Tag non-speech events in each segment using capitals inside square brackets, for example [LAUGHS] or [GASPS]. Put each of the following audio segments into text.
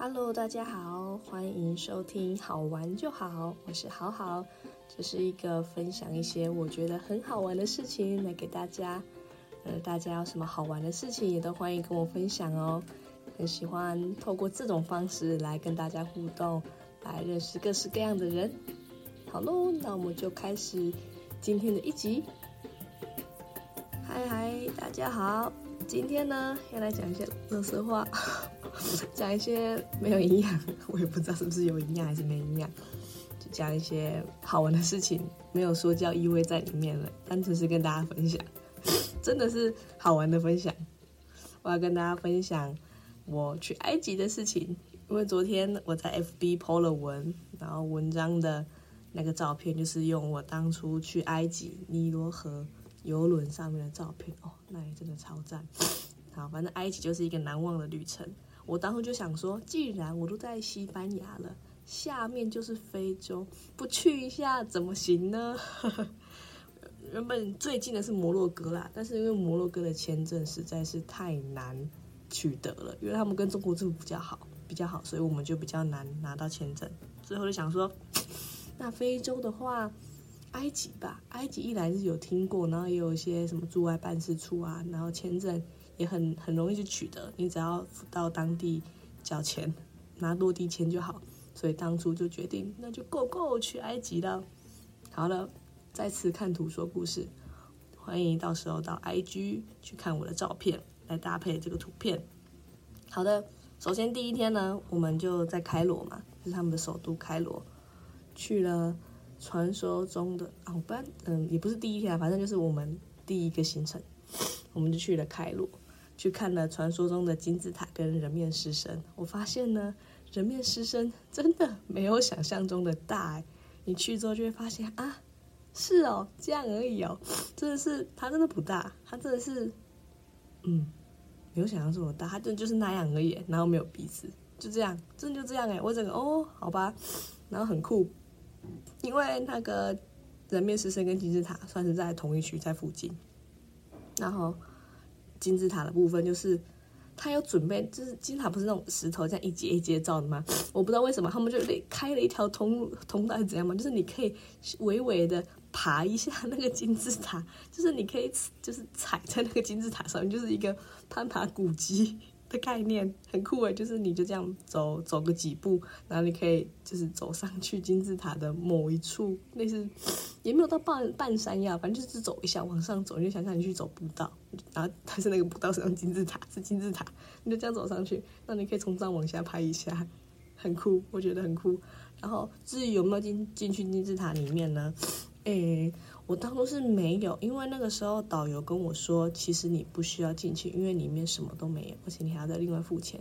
Hello，大家好，欢迎收听好玩就好，我是好好，这是一个分享一些我觉得很好玩的事情来给大家。呃，大家有什么好玩的事情也都欢迎跟我分享哦。很喜欢透过这种方式来跟大家互动，来认识各式各样的人。好喽，那我们就开始今天的一集。嗨嗨，大家好，今天呢要来讲一些乐色话。[LAUGHS] 讲一些没有营养，我也不知道是不是有营养还是没营养，就讲一些好玩的事情，没有说教意味在里面了，单纯是跟大家分享，[LAUGHS] 真的是好玩的分享。我要跟大家分享我去埃及的事情，因为昨天我在 FB 抛了文，然后文章的那个照片就是用我当初去埃及尼罗河游轮上面的照片，哦，那也真的超赞。好，反正埃及就是一个难忘的旅程。我当时就想说，既然我都在西班牙了，下面就是非洲，不去一下怎么行呢？[LAUGHS] 原本最近的是摩洛哥啦，但是因为摩洛哥的签证实在是太难取得了，因为他们跟中国政府比较好，比较好，所以我们就比较难拿到签证。最后就想说，那非洲的话，埃及吧，埃及一来是有听过，然后也有一些什么驻外办事处啊，然后签证。也很很容易去取得，你只要到当地交钱拿落地签就好。所以当初就决定，那就 go go 去埃及了。好了，再次看图说故事，欢迎到时候到 IG 去看我的照片来搭配这个图片。好的，首先第一天呢，我们就在开罗嘛，是他们的首都开罗，去了传说中的啊，不然嗯，也不是第一天啊，反正就是我们第一个行程，我们就去了开罗。去看了传说中的金字塔跟人面狮身，我发现呢，人面狮身真的没有想象中的大。你去之后就会发现啊，是哦，这样而已哦，真的是它真的不大，它真的是，嗯，没有想象中的大，它真的就是那样而已，然后没有鼻子，就这样，真的就这样哎，我整个哦，好吧，然后很酷，因为那个人面狮身跟金字塔算是在同一区，在附近，然后。金字塔的部分就是，他要准备，就是金字塔不是那种石头这样一节一节造的吗？我不知道为什么他们就开了一条通通道怎样嘛？就是你可以微微的爬一下那个金字塔，[LAUGHS] 就是你可以就是踩在那个金字塔上面，就是一个攀爬古迹。的概念很酷诶，就是你就这样走走个几步，然后你可以就是走上去金字塔的某一处，类似也没有到半半山腰，反正就是走一下往上走，你就想象你去走步道，然后但是那个步道是金字塔，是金字塔，你就这样走上去，那你可以从上往下拍一下，很酷，我觉得很酷。然后至于有没有进进去金字塔里面呢？诶。我当初是没有，因为那个时候导游跟我说，其实你不需要进去，因为里面什么都没有，而且你还要再另外付钱。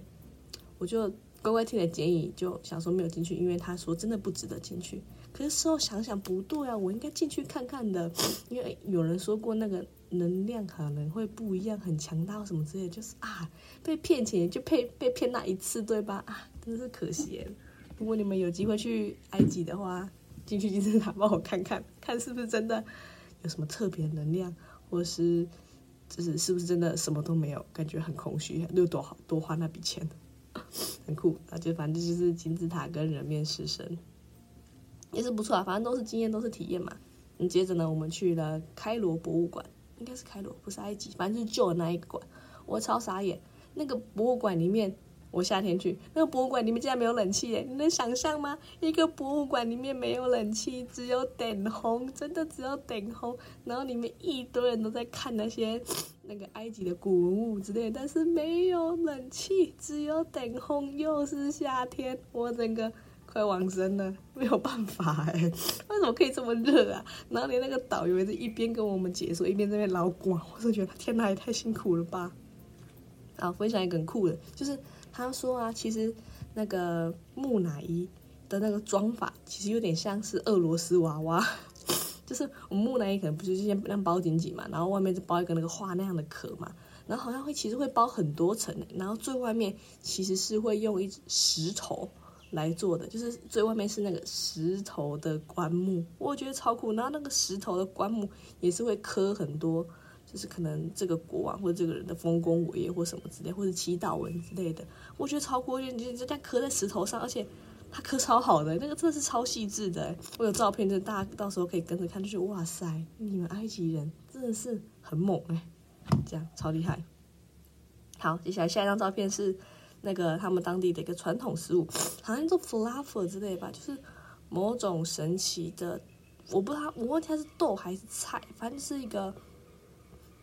我就乖乖听了建议，就想说没有进去，因为他说真的不值得进去。可是事后想想不对啊，我应该进去看看的，因为有人说过那个能量可能会不一样，很强大什么之类，就是啊，被骗钱就被被骗那一次，对吧？啊，真的是可惜。如果你们有机会去埃及的话。进去金字塔帮我看看，[LAUGHS] 看是不是真的有什么特别能量，或是就是是不是真的什么都没有，感觉很空虚，又多好多花那笔钱，[LAUGHS] 很酷啊！就反正就是金字塔跟人面狮身也是不错啊，反正都是经验，都是体验嘛。接着呢，我们去了开罗博物馆，应该是开罗，不是埃及，反正就是旧的那一个馆，我超傻眼，那个博物馆里面。我夏天去那个博物馆里面竟然没有冷气耶！你能想象吗？一个博物馆里面没有冷气，只有灯红，真的只有灯红。然后里面一堆人都在看那些那个埃及的古文物之类，但是没有冷气，只有灯红，又是夏天，我整个快亡生了，没有办法哎！[LAUGHS] 为什么可以这么热啊？然后连那个导游也是一边跟我们解说，一边在那边捞光，我是觉得天哪，也太辛苦了吧！啊，分享一个很酷的，就是。他说啊，其实那个木乃伊的那个装法，其实有点像是俄罗斯娃娃，[LAUGHS] 就是我们木乃伊可能不是先那样包紧紧嘛，然后外面就包一个那个画那样的壳嘛，然后好像会其实会包很多层，然后最外面其实是会用一石头来做的，就是最外面是那个石头的棺木，我觉得超酷。然后那个石头的棺木也是会刻很多就是可能这个国王或者这个人的丰功伟业或什么之类，或者祈祷文之类的，我觉得超过就，就这样刻在石头上，而且它刻超好的，那个真的是超细致的。我有照片，就大家到时候可以跟着看，就觉得哇塞，你们埃及人真的是很猛哎，这样超厉害。好，接下来下一张照片是那个他们当地的一个传统食物，好像做 fluff 之类吧，就是某种神奇的，我不知道，我忘记它是豆还是菜，反正是一个。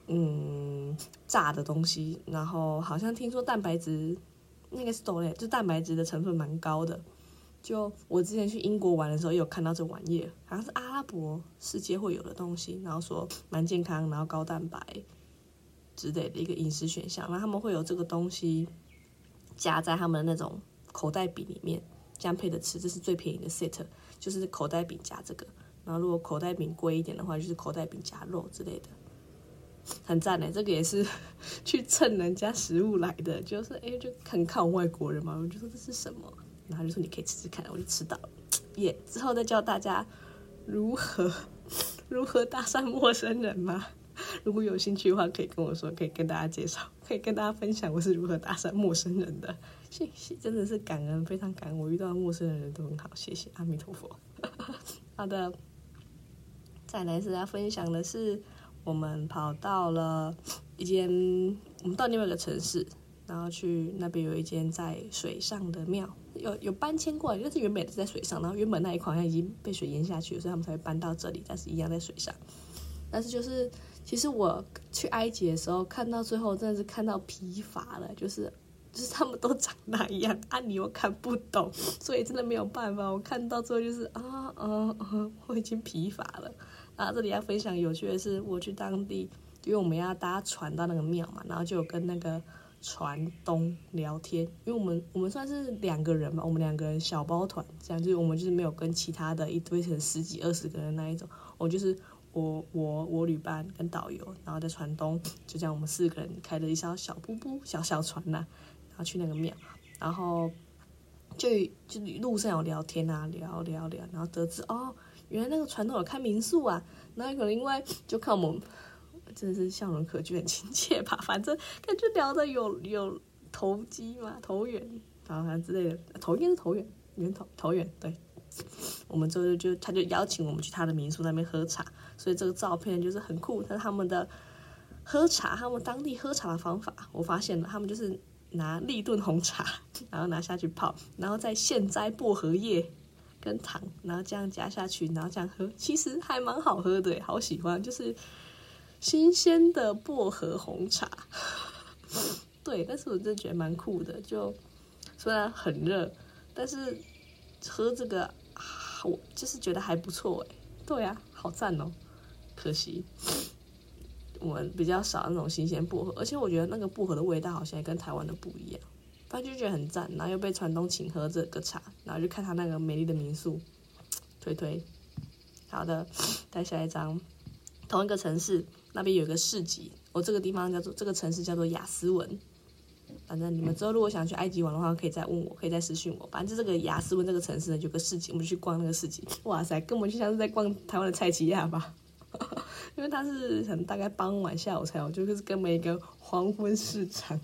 嗯，炸的东西，然后好像听说蛋白质，那个是豆类，就蛋白质的成分蛮高的。就我之前去英国玩的时候，有看到这玩意，好像是阿拉伯世界会有的东西，然后说蛮健康，然后高蛋白之类的一个饮食选项。然后他们会有这个东西夹在他们的那种口袋饼里面，这样配着吃，这是最便宜的 set，就是口袋饼夹这个。然后如果口袋饼贵一点的话，就是口袋饼夹肉之类的。很赞嘞，这个也是 [LAUGHS] 去蹭人家食物来的，就是哎，就很看外国人嘛，我就说这是什么，然后就说你可以吃吃看，我就吃到了，耶！之后再教大家如何 [LAUGHS] 如何搭讪陌生人嘛，如果有兴趣的话，可以跟我说，可以跟大家介绍，可以跟大家分享我是如何搭讪陌生人的，谢谢，真的是感恩，非常感恩，我遇到陌生人都很好，谢谢阿弥陀佛。[LAUGHS] 好的，再来是要分享的是。我们跑到了一间，我们到另外一个城市，然后去那边有一间在水上的庙，有有搬迁过来，但是原本是在水上，然后原本那一块好像已经被水淹下去，所以他们才会搬到这里，但是一样在水上。但是就是，其实我去埃及的时候，看到最后真的是看到疲乏了，就是 [LAUGHS] 就是他们都长那样，啊你又看不懂，所以真的没有办法。我看到最后就是啊啊啊，我已经疲乏了。啊，这里要分享有趣的是，我去当地，因为我们要搭船到那个庙嘛，然后就有跟那个船东聊天，因为我们我们算是两个人嘛，我们两个人小包团，这样就是我们就是没有跟其他的一堆成十几二十个人那一种，我就是我我我旅伴跟导游，然后在船东，就这样我们四个人开了一艘小布布小小船呐，然后去那个庙，然后就就路上有聊天啊，聊聊聊，然后得知哦。原来那个传统有开民宿啊，那可能因为就看我们真的是笑容可掬，很亲切吧。反正感觉聊的有有投机嘛，投缘啊之类的，投缘是投缘，缘投投缘。对，我们之后就他就邀请我们去他的民宿那边喝茶，所以这个照片就是很酷。是他们的喝茶，他们当地喝茶的方法，我发现了，他们就是拿立顿红茶，然后拿下去泡，然后再现摘薄荷叶。跟糖，然后这样加下去，然后这样喝，其实还蛮好喝的，好喜欢，就是新鲜的薄荷红茶。[LAUGHS] 对，但是我真的觉得蛮酷的，就虽然很热，但是喝这个，我就是觉得还不错哎。对啊，好赞哦。可惜我们比较少那种新鲜薄荷，而且我觉得那个薄荷的味道好像也跟台湾的不一样。他就觉得很赞，然后又被船东请喝这个茶，然后就看他那个美丽的民宿，[TSK] 推推。好的，[SNIFFS] 再下一张，同一个城市那边有个市集，我这个地方叫做这个城市叫做雅斯文。反正你们之后如果想去埃及玩的话，可以再问我，可以再私信我。反正这个雅斯文这个城市呢，有个市集，我们去逛那个市集。[LAUGHS] 哇塞，根本就像是在逛台湾的菜奇亚吧？[LAUGHS] 因为它是可能大概傍晚下午才有，就是根本一个黄昏市场。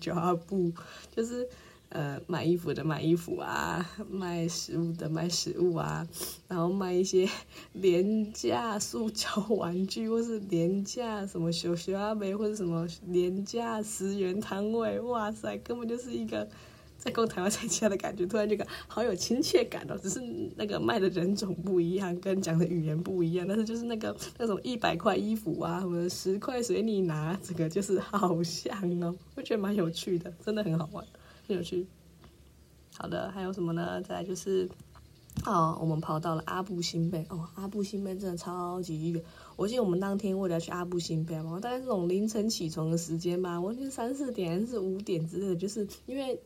抓布就是，呃，买衣服的买衣服啊，卖食物的卖食物啊，然后卖一些 [LAUGHS] 廉价塑胶玩具，或是廉价什么小小阿梅，或者什么廉价十元摊位，哇塞，根本就是一个。在逛台湾菜家的感觉，突然觉得好有亲切感哦。只是那个卖的人种不一样，跟讲的语言不一样，但是就是那个那种一百块衣服啊，什么十块随你拿，这个就是好像哦，我觉得蛮有趣的，真的很好玩，很有趣。好的，还有什么呢？再来就是，哦，我们跑到了阿布辛贝哦，阿布辛贝真的超级远。我记得我们当天为了去阿布辛贝嘛，大概这种凌晨起床的时间吧，我记得三四点还是五点之类的，就是因为。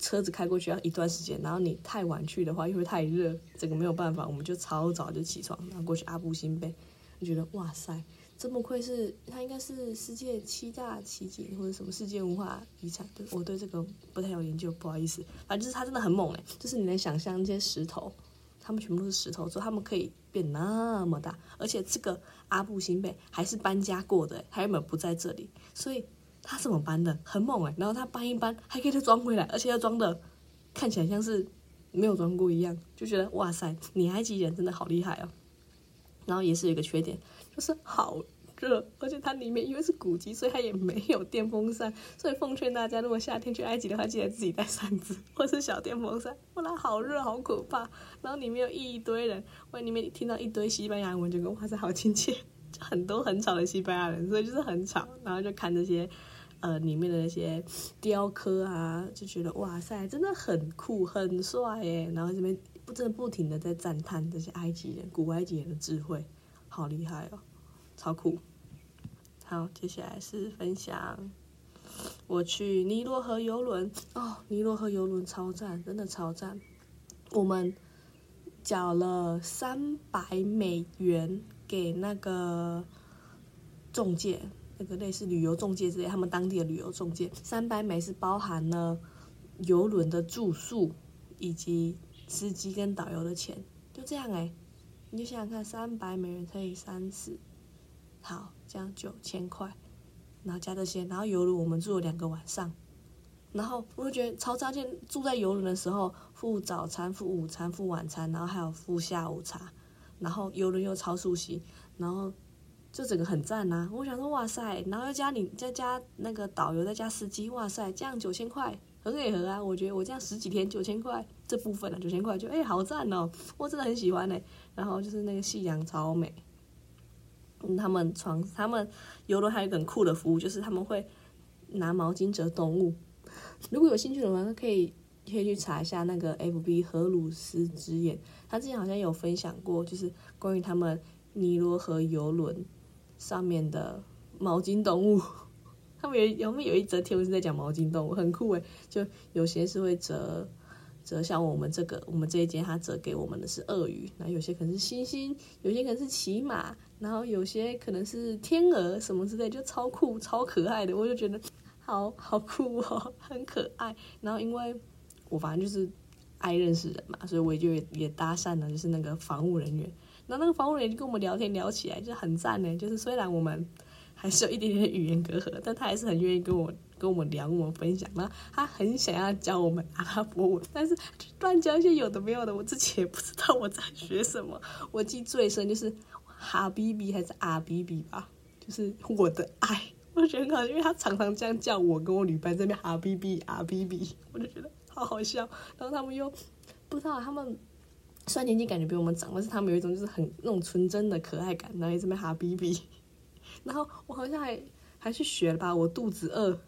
车子开过去要一段时间，然后你太晚去的话又会太热，这个没有办法，我们就超早就起床，然后过去阿布辛贝，就觉得哇塞，这么愧是它应该是世界七大奇景或者什么世界文化遗产，对我对这个不太有研究，不好意思，反正就是它真的很猛诶，就是你能想象那些石头，它们全部都是石头做，他们可以变那么大，而且这个阿布辛贝还是搬家过的，他原本不在这里，所以他怎么搬的？很猛哎！然后他搬一搬，还可以再装回来，而且要装的看起来像是没有装过一样，就觉得哇塞，你埃及人真的好厉害哦。然后也是有一个缺点，就是好。热，而且它里面因为是古迹，所以它也没有电风扇。所以奉劝大家，如果夏天去埃及的话，记得自己带扇子 [LAUGHS] 或是小电风扇，不然好热好可怕。然后里面有一堆人，我里面听到一堆西班牙文，就跟哇塞好亲切，很多很吵的西班牙人，所以就是很吵。然后就看这些呃里面的那些雕刻啊，就觉得哇塞真的很酷很帅耶。然后这边不真的不停的在赞叹这些埃及人古埃及人的智慧，好厉害哦，超酷。好，接下来是分享我去尼罗河游轮哦，尼罗河游轮超赞，真的超赞。我们缴了三百美元给那个中介，那个类似旅游中介之类，他们当地的旅游中介。三百美是包含了游轮的住宿以及司机跟导游的钱，就这样哎，你就想想看，三百美元乘以三十。好，这样九千块，然后加这些，然后游轮我们住了两个晚上，然后我就觉得超扎劲。住在游轮的时候，付早餐、付午餐、付晚餐，然后还有付下午茶，然后游轮又超熟悉，然后就整个很赞呐。我想说，哇塞，然后又加你再加那个导游再加司机，哇塞，这样九千块很给合啊。我觉得我这样十几天九千块这部分啊，九千块就哎好赞哦，我真的很喜欢呢。然后就是那个夕阳超美。他们床，他们游轮还有一个很酷的服务，就是他们会拿毛巾折动物。如果有兴趣的话，可以可以去查一下那个 FB 荷鲁斯之眼，他之前好像有分享过，就是关于他们尼罗河游轮上面的毛巾动物。[LAUGHS] 他们有有没有一则贴文是在讲毛巾动物，很酷诶，就有些是会折。折像我们这个，我们这一间他折给我们的是鳄鱼，然后有些可能是猩猩，有些可能是骑马，然后有些可能是天鹅什么之类，就超酷超可爱的，我就觉得好好酷哦，很可爱。然后因为我反正就是爱认识人嘛，所以我也就也搭讪了，就是那个防务人员，然后那个防务人员就跟我们聊天聊起来就很赞呢，就是虽然我们还是有一点点语言隔阂，但他还是很愿意跟我。跟我们聊，我们分享，然后他很想要教我们阿拉伯文，但是乱教一些有的没有的，我自己也不知道我在学什么。我记最深就是哈比比还是阿比比吧，就是我的爱，我觉得很好，因为他常常这样叫我跟我女伴这边哈比比阿比比，我就觉得好好笑。然后他们又不知道他们虽然年纪感觉比我们长，但是他们有一种就是很那种纯真的可爱感，然后这边哈逼逼，[LAUGHS] 然后我好像还还去学了吧，我肚子饿。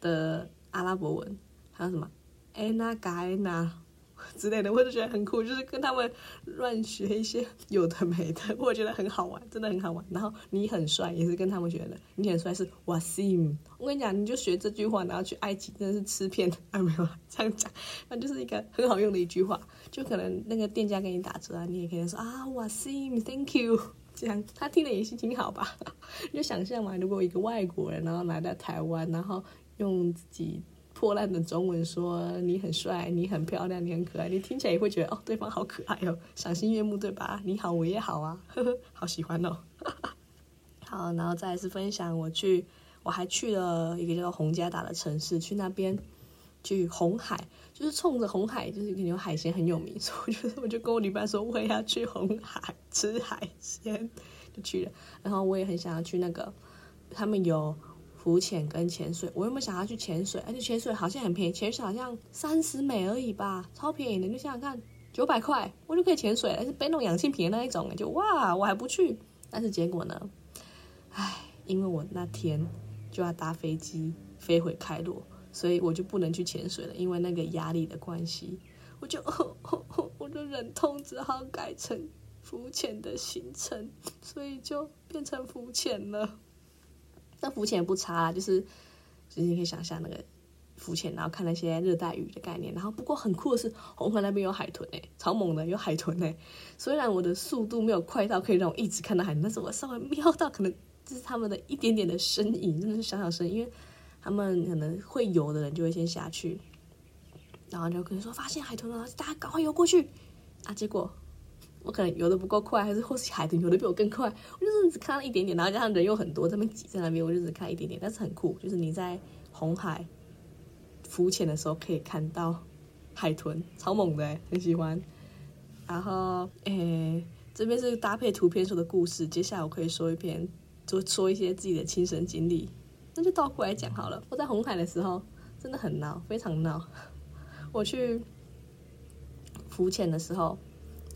的阿拉伯文，还有什么 Anna Gana 之类的，我就觉得很酷，就是跟他们乱学一些有的没的，我觉得很好玩，真的很好玩。然后你很帅，也是跟他们学的，你很帅是 Wasim。我跟你讲，你就学这句话，然后去埃及真的是吃遍，[LAUGHS] 哎没有这样讲，那就是一个很好用的一句话，就可能那个店家给你打折啊，你也可以说啊 Wasim，Thank you。[LAUGHS] 这样他听了也是挺好吧？[LAUGHS] 你就想象嘛，如果一个外国人然后来到台湾，然后用自己破烂的中文说你很帅，你很漂亮，你很可爱，你听起来也会觉得哦，对方好可爱哦，[LAUGHS] 赏心悦目，对吧？你好，我也好啊，呵呵，好喜欢哦。[LAUGHS] 好，然后再是分享我去，我还去了一个叫做洪家达的城市，去那边去红海，就是冲着红海，就是有海鲜很有名，所以我就我就跟我女伴说，我也要去红海吃海鲜，就去了。然后我也很想要去那个，他们有。浮潜跟潜水，我有没有想要去潜水？而且潜水好像很便宜，潜水好像三十美而已吧，超便宜的。你想想看，九百块我就可以潜水，了是背那种氧气瓶的那一种，就哇，我还不去。但是结果呢？唉，因为我那天就要搭飞机飞回开罗，所以我就不能去潜水了，因为那个压力的关系，我就 [LAUGHS] 我就忍痛只好改成浮潜的行程，所以就变成浮潜了。那浮潜也不差，就是，就是你可以想象那个浮潜，然后看那些热带鱼的概念。然后不过很酷的是，红河那边有海豚诶，超猛的，有海豚诶。虽然我的速度没有快到可以让我一直看到海豚，但是我稍微瞄到，可能就是他们的一点点的身影，真的是小小身影。因为他们可能会游的人就会先下去，然后就可能说发现海豚了，大家赶快游过去啊！结果我可能游的不够快，还是或是海豚游的比我更快，我就是只看了一点点，然后加上人又很多，他们挤在那边，我就只看一点点，但是很酷，就是你在红海浮潜的时候可以看到海豚，超猛的，很喜欢。然后，诶，这边是搭配图片说的故事，接下来我可以说一篇，就说一些自己的亲身经历，那就倒过来讲好了。我在红海的时候真的很闹，非常闹。我去浮潜的时候。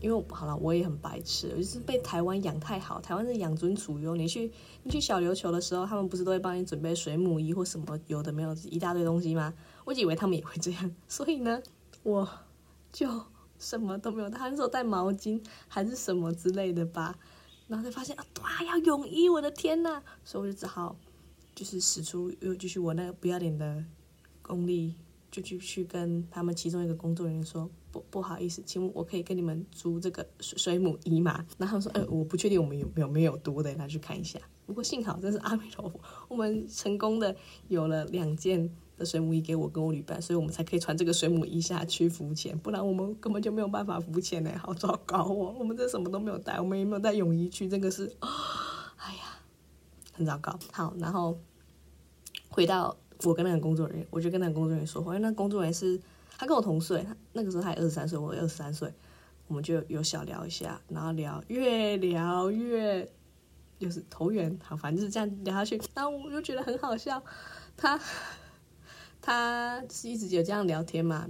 因为好了，我也很白痴，就是被台湾养太好。台湾是养尊处优，你去你去小琉球的时候，他们不是都会帮你准备水母衣或什么有的没有一大堆东西吗？我以为他们也会这样，[LAUGHS] 所以呢，我就什么都没有。他那时候带毛巾还是什么之类的吧，然后才发现啊，哇，要泳衣！我的天呐！所以我就只好就是使出又继续我那个不要脸的功力。就去去跟他们其中一个工作人员说不不好意思，请问我可以跟你们租这个水水母衣吗？然后说，哎，我不确定我们有没有没有多的，那去看一下。不过幸好真是阿弥陀佛，我们成功的有了两件的水母衣给我跟我旅伴，所以我们才可以穿这个水母衣下去浮潜，不然我们根本就没有办法浮潜呢，好糟糕哦！我们这什么都没有带，我们也没有带泳衣去，这个是，哎呀，很糟糕。好，然后回到。我跟那个工作人员，我就跟那个工作人员说话，因为那工作人员是他跟我同岁，那个时候他也二十三岁，我二十三岁，我们就有小聊一下，然后聊越聊越就是投缘，好，反正就是这样聊下去，然后我就觉得很好笑，他 [LAUGHS] 他是一直有这样聊天嘛，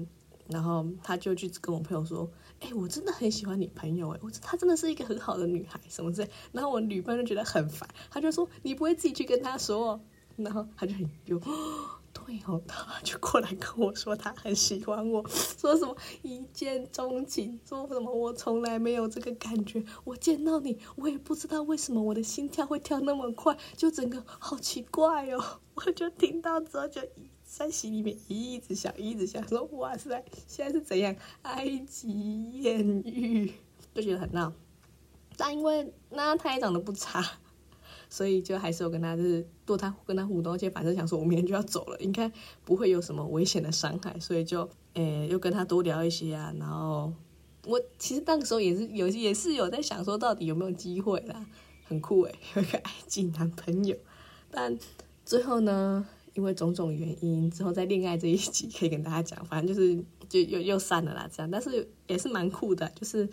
然后他就去跟我朋友说，哎，我真的很喜欢你朋友，哎，我她真的是一个很好的女孩，什么之类，然后我女朋友就觉得很烦，他就说你不会自己去跟他说。然后他就很 [GASPS] 就会哦，他就过来跟我说他很喜欢我，说什么一见钟情，说什么我从来没有这个感觉，我见到你，我也不知道为什么我的心跳会跳那么快，就整个好奇怪哦。[LAUGHS] 我就听到之后就在心里面一直想，一直想，说哇塞，现在是怎样埃及艳遇，就觉得很闹。但因为那他也长得不差。所以就还是有跟他就是多他跟他互动，而且反正想说我明天就要走了，应该不会有什么危险的伤害，所以就诶又跟他多聊一些啊。然后我其实那个时候也是有也是有在想说到底有没有机会啦，很酷诶，有一个埃及男朋友。但最后呢，因为种种原因，之后在恋爱这一集可以跟大家讲，反正就是就又又散了啦，这样。但是也是蛮酷的，就是。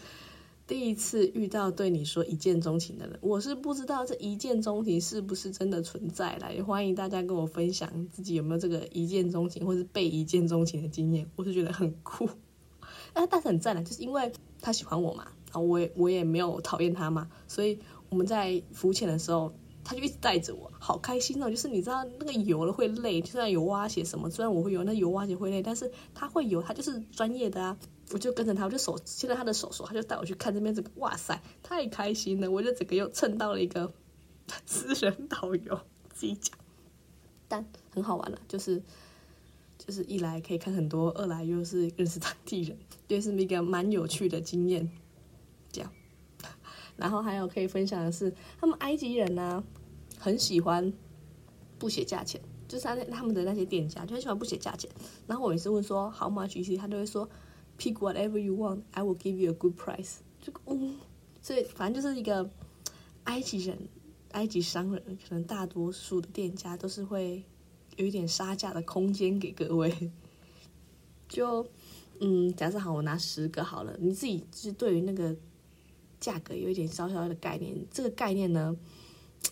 第一次遇到对你说一见钟情的人，我是不知道这一见钟情是不是真的存在啦。也欢迎大家跟我分享自己有没有这个一见钟情或是被一见钟情的经验，我是觉得很酷。哎，但是很赞的，就是因为他喜欢我嘛，然后我也我也没有讨厌他嘛，所以我们在浮潜的时候，他就一直带着我，好开心哦。就是你知道那个游了会累，就算有蛙鞋什么，虽然我会游，那游蛙鞋会累，但是他会游，他就是专业的啊。我就跟着他，我就手牵着他的手说，他就带我去看这边这个，哇塞，太开心了！我就整个又蹭到了一个 [LAUGHS] 私人导游，自己讲，但很好玩了，就是就是一来可以看很多，二来又是认识当地人，对，是一个蛮有趣的经验。这样，然后还有可以分享的是，他们埃及人呢很喜欢不写价钱，就是他他们的那些店家就很喜欢不写价钱。然后我每次问说 How much？他都会说。Pick whatever you want, I will give you a good price。这个，嗯，所以反正就是一个埃及人、埃及商人，可能大多数的店家都是会有一点杀价的空间给各位。[LAUGHS] 就，嗯，假设好，我拿十个好了，你自己是对于那个价格有一点小小的概念。这个概念呢，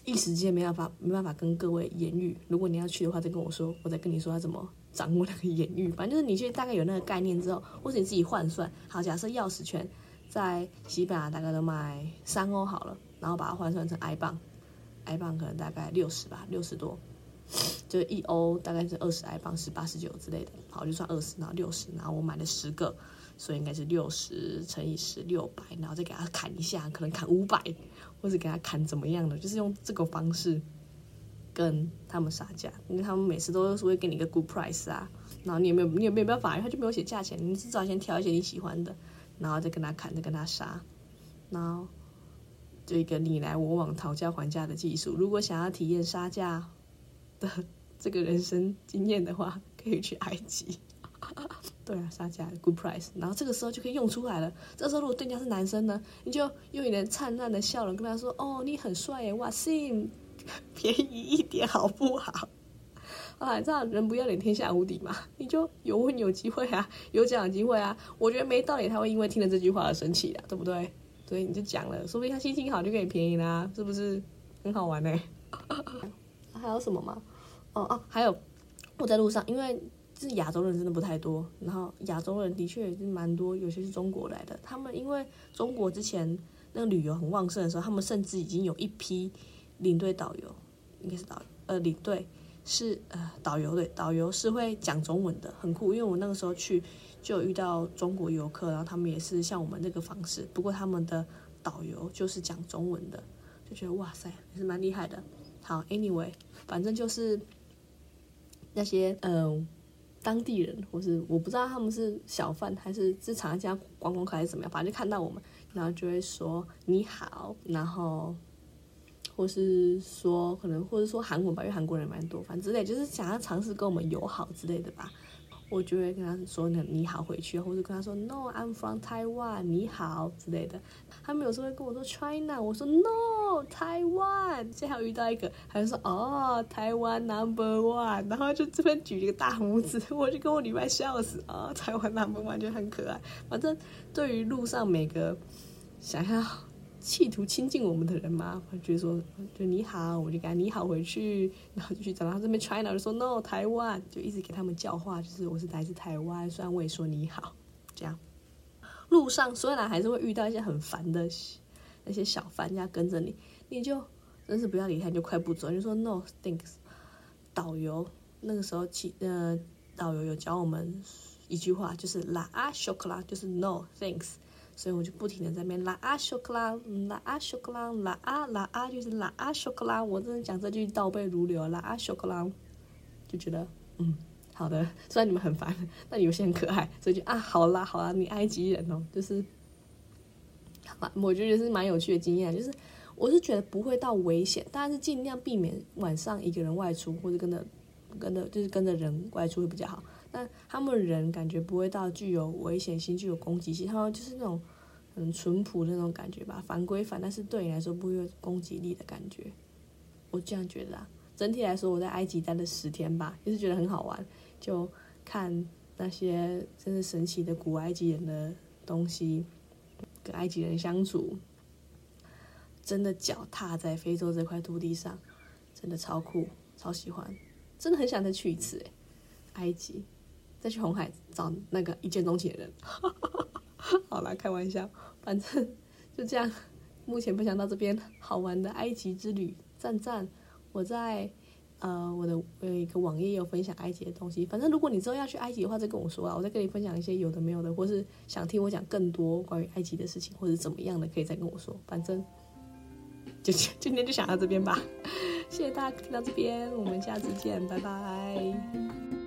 一时间没办法没办法跟各位言语。如果你要去的话，再跟我说，我再跟你说要怎么。掌握那个眼域，反正就是你去大概有那个概念之后，或者你自己换算。好，假设钥匙圈在西班牙大概都卖三欧好了，然后把它换算成 i 镑，i 镑可能大概六十吧，六十多，就一欧大概是二十 i 镑，十八十九之类的。好，就算二十，然后六十，然后我买了十个，所以应该是六十乘以十六百，然后再给它砍一下，可能砍五百，或者给它砍怎么样的，就是用这个方式。跟他们杀价，因为他们每次都是会给你一个 good price 啊，然后你有没有你有没有办法？他就没有写价钱，你至少先挑一些你喜欢的，然后再跟他砍，再跟他杀，然后就一个你来我往讨价还价的技术。如果想要体验杀价的这个人生经验的话，可以去埃及。[LAUGHS] 对啊，杀价 good price，然后这个时候就可以用出来了。这时候如果对家是男生呢，你就用你的灿烂的笑容跟他说：“哦，你很帅耶，哇塞，便宜一点好不好？”啊，这样人不要脸天下无敌嘛，你就有问有机会啊，有讲机会啊。我觉得没道理他会因为听了这句话而生气的，对不对？所以你就讲了，说不定他心情好就给你便宜啦，是不是？很好玩呢。[LAUGHS] 还有什么吗？哦哦，还有我在路上，因为是亚洲人真的不太多，然后亚洲人的确也是蛮多，有些是中国来的。他们因为中国之前那个旅游很旺盛的时候，他们甚至已经有一批领队导游，应该是导呃领队。是呃，导游对，导游是会讲中文的，很酷。因为我那个时候去，就遇到中国游客，然后他们也是像我们那个方式，不过他们的导游就是讲中文的，就觉得哇塞，也是蛮厉害的。好，anyway，反正就是那些嗯当地人，或是我不知道他们是小贩还是是常家观光客还是怎么样，反正就看到我们，然后就会说你好，然后。或是说可能，或者说韩国吧，因为韩国人蛮多，反正之类就是想要尝试跟我们友好之类的吧。我就会跟他说：“那你好，回去。”或者跟他说：“No, I'm from Taiwan。”你好之类的。他们有时候会跟我说 “China”，我说 “No, Taiwan。”现在还遇到一个，他就说：“哦，台湾 Number One。”然后就这边举一个大拇指，[LAUGHS] 我就跟我女伴笑死啊！台湾 Number One 就很可爱。反正对于路上每个想要。企图亲近我们的人吗？就说就你好，我就给他你好回去，然后就去找他这边 China 就说 No 台湾，就一直给他们叫话，就是我是来自台湾，虽然我也说你好，这样。路上虽然还是会遇到一些很烦的那些小贩要跟着你，你就真是不要理他，就快步走，就说 No thanks。导游那个时候起呃，导游有教我们一句话，就是 La a s h o k a 就是 No thanks。所以我就不停的在那拉啊修克拉，拉啊修克拉，拉啊拉啊就是拉啊修克拉，我真的讲这句倒背如流，拉啊修克拉，就觉得嗯好的，虽然你们很烦，但有些很可爱，所以就啊好啦好啦，你埃及人哦，就是，我觉得是蛮有趣的经验，就是我是觉得不会到危险，但是尽量避免晚上一个人外出或者跟着跟着就是跟着人外出会比较好。但他们人感觉不会到具有危险性、具有攻击性，他们就是那种很淳朴的那种感觉吧，反归反，但是对你来说不会有攻击力的感觉。我这样觉得啊。整体来说，我在埃及待了十天吧，也是觉得很好玩，就看那些真的神奇的古埃及人的东西，跟埃及人相处，真的脚踏在非洲这块土地上，真的超酷，超喜欢，真的很想再去一次诶，埃及。再去红海找那个一见钟情的人，[LAUGHS] 好啦，开玩笑，反正就这样。目前分享到这边，好玩的埃及之旅，赞赞！我在呃我的有一个网页有分享埃及的东西。反正如果你之后要去埃及的话，再跟我说啊，我再跟你分享一些有的没有的，或是想听我讲更多关于埃及的事情，或者怎么样的，可以再跟我说。反正就 [LAUGHS] 今天就想到这边吧，谢谢大家听到这边，我们下次见，拜拜。